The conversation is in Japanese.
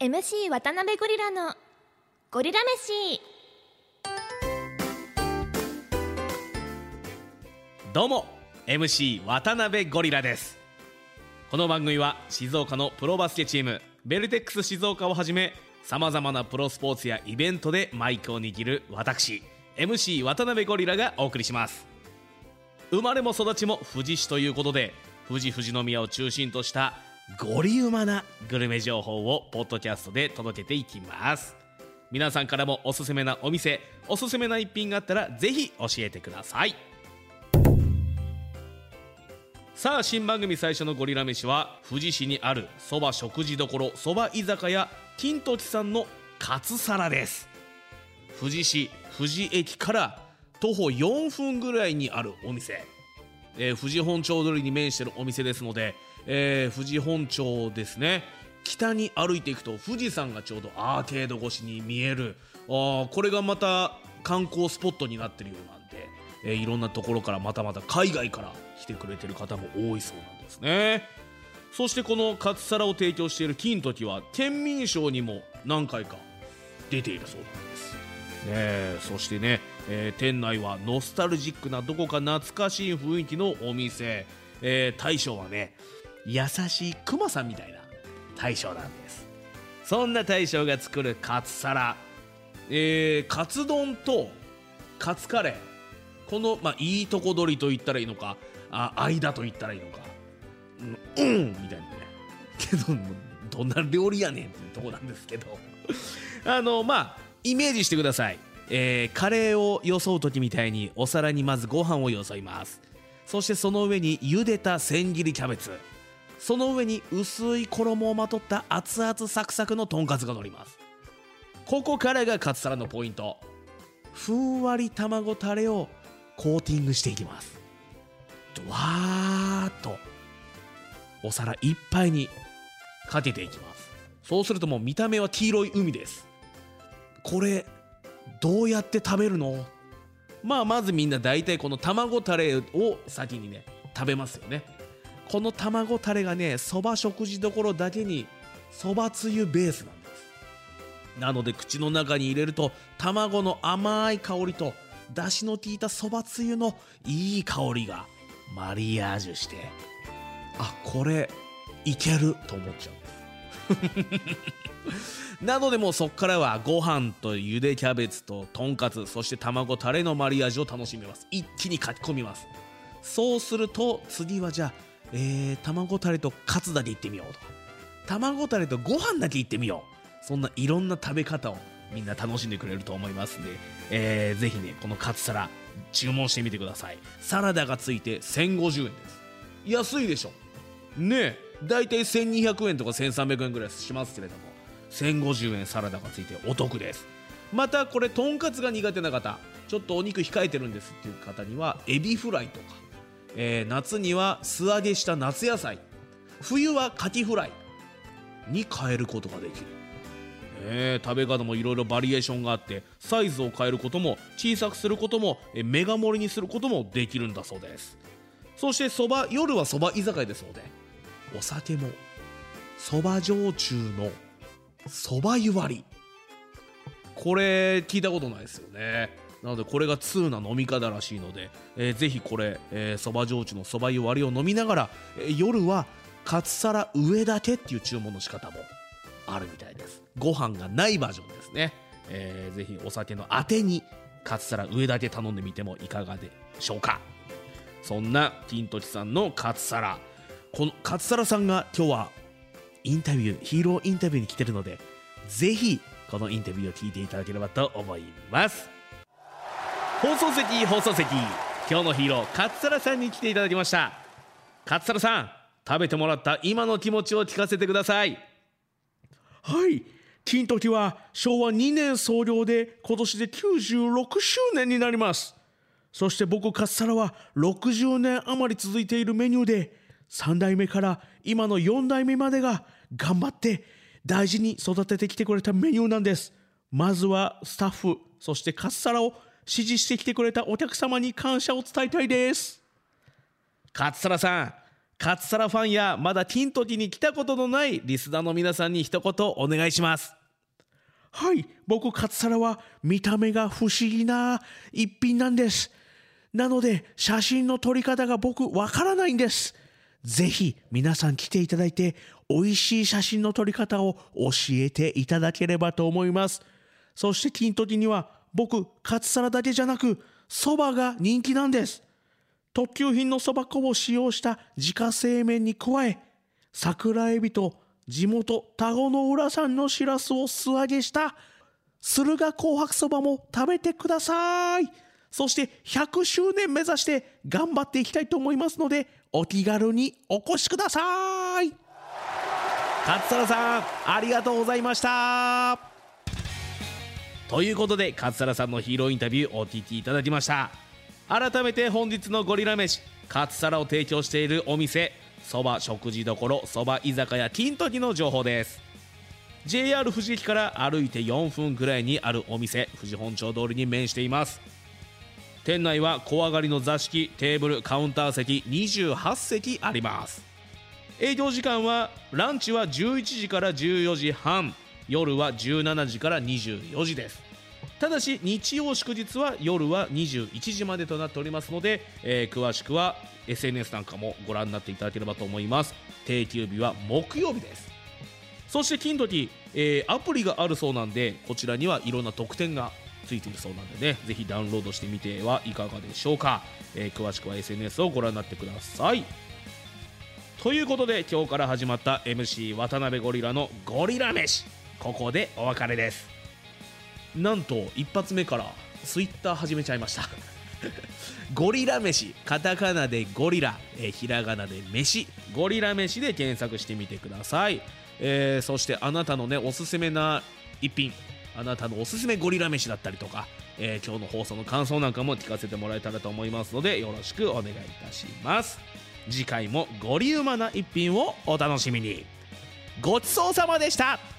MC 渡辺ゴリラのゴリラ飯。どうも MC 渡辺ゴリラです。この番組は静岡のプロバスケチームベルテックス静岡をはじめさまざまなプロスポーツやイベントでマイクを握る私 MC 渡辺ゴリラがお送りします。生まれも育ちも富士市ということで富士富士宮を中心としたゴリウマなグルメ情報をポッドキャストで届けていきます。皆さんからもおすすめなお店おすすめな一品があったらぜひ教えてください。さあ新番組最初のゴリラ飯は富士市にあるそば食事処そば居酒屋金時さんのカツ皿です。富士市富士駅から徒歩4分ぐらいにあるお店、えー、富士本町通りに面してるお店ですので、えー、富士本町ですね。北に歩いていくと富士山がちょうどアーケード越しに見える。あこれがまた観光スポットになってるようなんで、えー、いろんなところからまたまた海外から来てくれてる方も多いそうなんですね。そしてこのカツ皿を提供している金時は県民賞にも何回か出ているそうなんです。ねそしてね、えー、店内はノスタルジックなどこか懐かしい雰囲気のお店、えー、大将はね優しいクマさんみたいな大将なんです。そんな大将が作るカツ皿、えー、カツ丼とカツカレー。この、まあ、いいとこ取りと言ったらいいのかあ間と言ったらいいのか。うん、うん、みたいなね。けど どんな料理やねんっていうとこなんですけど。あのまあイメージしてください、えー、カレーをよそう時みたいにお皿にまずご飯をよそいます。そしてその上に茹でた千切りキャベツ。その上に薄い衣をまとった熱々サクサクのとんかつが乗ります。ここからがカツ皿のポイント。ふんわり卵タレをコーティングしていきます。わーっと。お皿いっぱいにかけていきます。そうするともう見た目は黄色い海です。これどうやって食べるの？まあまずみんな大体この卵タレを先にね食べますよね。この卵タレがねそば食事どころだけにそばつゆベースなんです。なので口の中に入れると卵の甘い香りとだしの効いたそばつゆのいい香りがマリアージュしてあこれいけると思っちゃうんです。なのでもうそっからはご飯とゆでキャベツととんかつそして卵タレのマリアージュを楽しみます。一気に書き込みます。そうすると次はじゃあえー、卵タレとカツだけいってみようと。か卵タレとご飯だけいってみよう。そんないろんな食べ方をみんな楽しんでくれると思いますんで、えー、ぜひねこのカツ皿注文してみてください。サラダがついて1050円です。安いでしょ。ねえ。大体1200円とか1300円ぐらいしますけれども。1050円サラダがついてお得です。またこれとんかつが苦手な方ちょっとお肉控えてるんですっていう方にはエビフライとか。えー、夏には素揚げした夏野菜。冬はカキフライ。に変えることができる、えー、食べ方もいろいろバリエーションがあってサイズを変えることも小さくすることも、えー、メガ盛りにすることもできるんだそうです。そしてそば夜はそば居酒屋ですのでお酒もそば焼酎のそば湯割り。これ聞いたことないですよね。なのでこれが通な飲み方らしいので、えー、ぜひこれそば、焼酎のそば湯割りを飲みながら、えー、夜はカツ皿上だけっていう注文の仕方もあるみたいです。ご飯がないバージョンですね、えー、ぜひお酒のあてにカツ皿上だけ頼んでみてもいかがでしょうか。そんな金時さんのカツ皿このカツ皿さんが今日はインタビューヒーローインタビューに来てるのでぜひこのインタビューを聞いていただければと思います。放送席放送席。今日のヒーロー勝皿さんに来ていただきました。勝皿さん食べてもらった今の気持ちを聞かせてください。はい。金時は昭和2年創業で今年で96周年になります。そして僕勝皿は60年余り続いているメニューで3代目から今の4代目までが頑張って大事に育ててきてくれたメニューなんです。まずはスタッフそしてカッサラを支持してきてくれたお客様に感謝を伝えたいです。勝皿さんカツサラファンやまだティントティに来たことのないリスナーの皆さんに一言お願いします。はい僕カツサラは見た目が不思議な一品なんです。なので写真の撮り方が僕わからないんです。ぜひ皆さん来ていただいて美味しい写真の撮り方を教えていただければと思います。そしてティントティには僕カツサラだけじゃなくそばが人気なんです。特級品のそば粉を使用した自家製麺に加え桜エビと地元田子の浦産のしらすを素揚げした駿河紅白そばも食べてください。そして100周年目指して頑張っていきたいと思いますのでお気軽にお越しください。勝サラさんありがとうございました。ということで勝サラさんのヒーローインタビューお聞きいただきました。改めて本日のゴリラ飯勝サラを提供しているお店そば食事処そば居酒屋ティントギの情報です。JR 富士駅から歩いて4分くらいにあるお店富士本町通りに面しています。店内は小上がりの座敷テーブルカウンター席28席あります。営業時間はランチは11時から14時半。夜は17時から24時です。ただし日曜祝日は夜は21時までとなっておりますので、えー、詳しくは SNS なんかもご覧になっていただければと思います。定休日は木曜日です。そして金時、えー、アプリがあるそうなんでこちらにはいろんな特典がついているそうなんでねぜひダウンロードしてみてはいかがでしょうか、えー、詳しくは SNS をご覧になってください。ということで今日から始まった MC 渡辺ゴリラのゴリラ飯。ここでお別れです。なんと一発目からツイッター始めちゃいました。ゴリラ飯カタカナでゴリラ、え、ひらがなで飯ゴリラ飯で検索してみてください、えー、そしてあなたのねおすすめな一品あなたのおすすめゴリラ飯だったりとか、えー、今日の放送の感想なんかも聞かせてもらえたらと思いますのでよろしくお願いいたします。次回もゴリウマな一品をお楽しみに。ごちそうさまでした。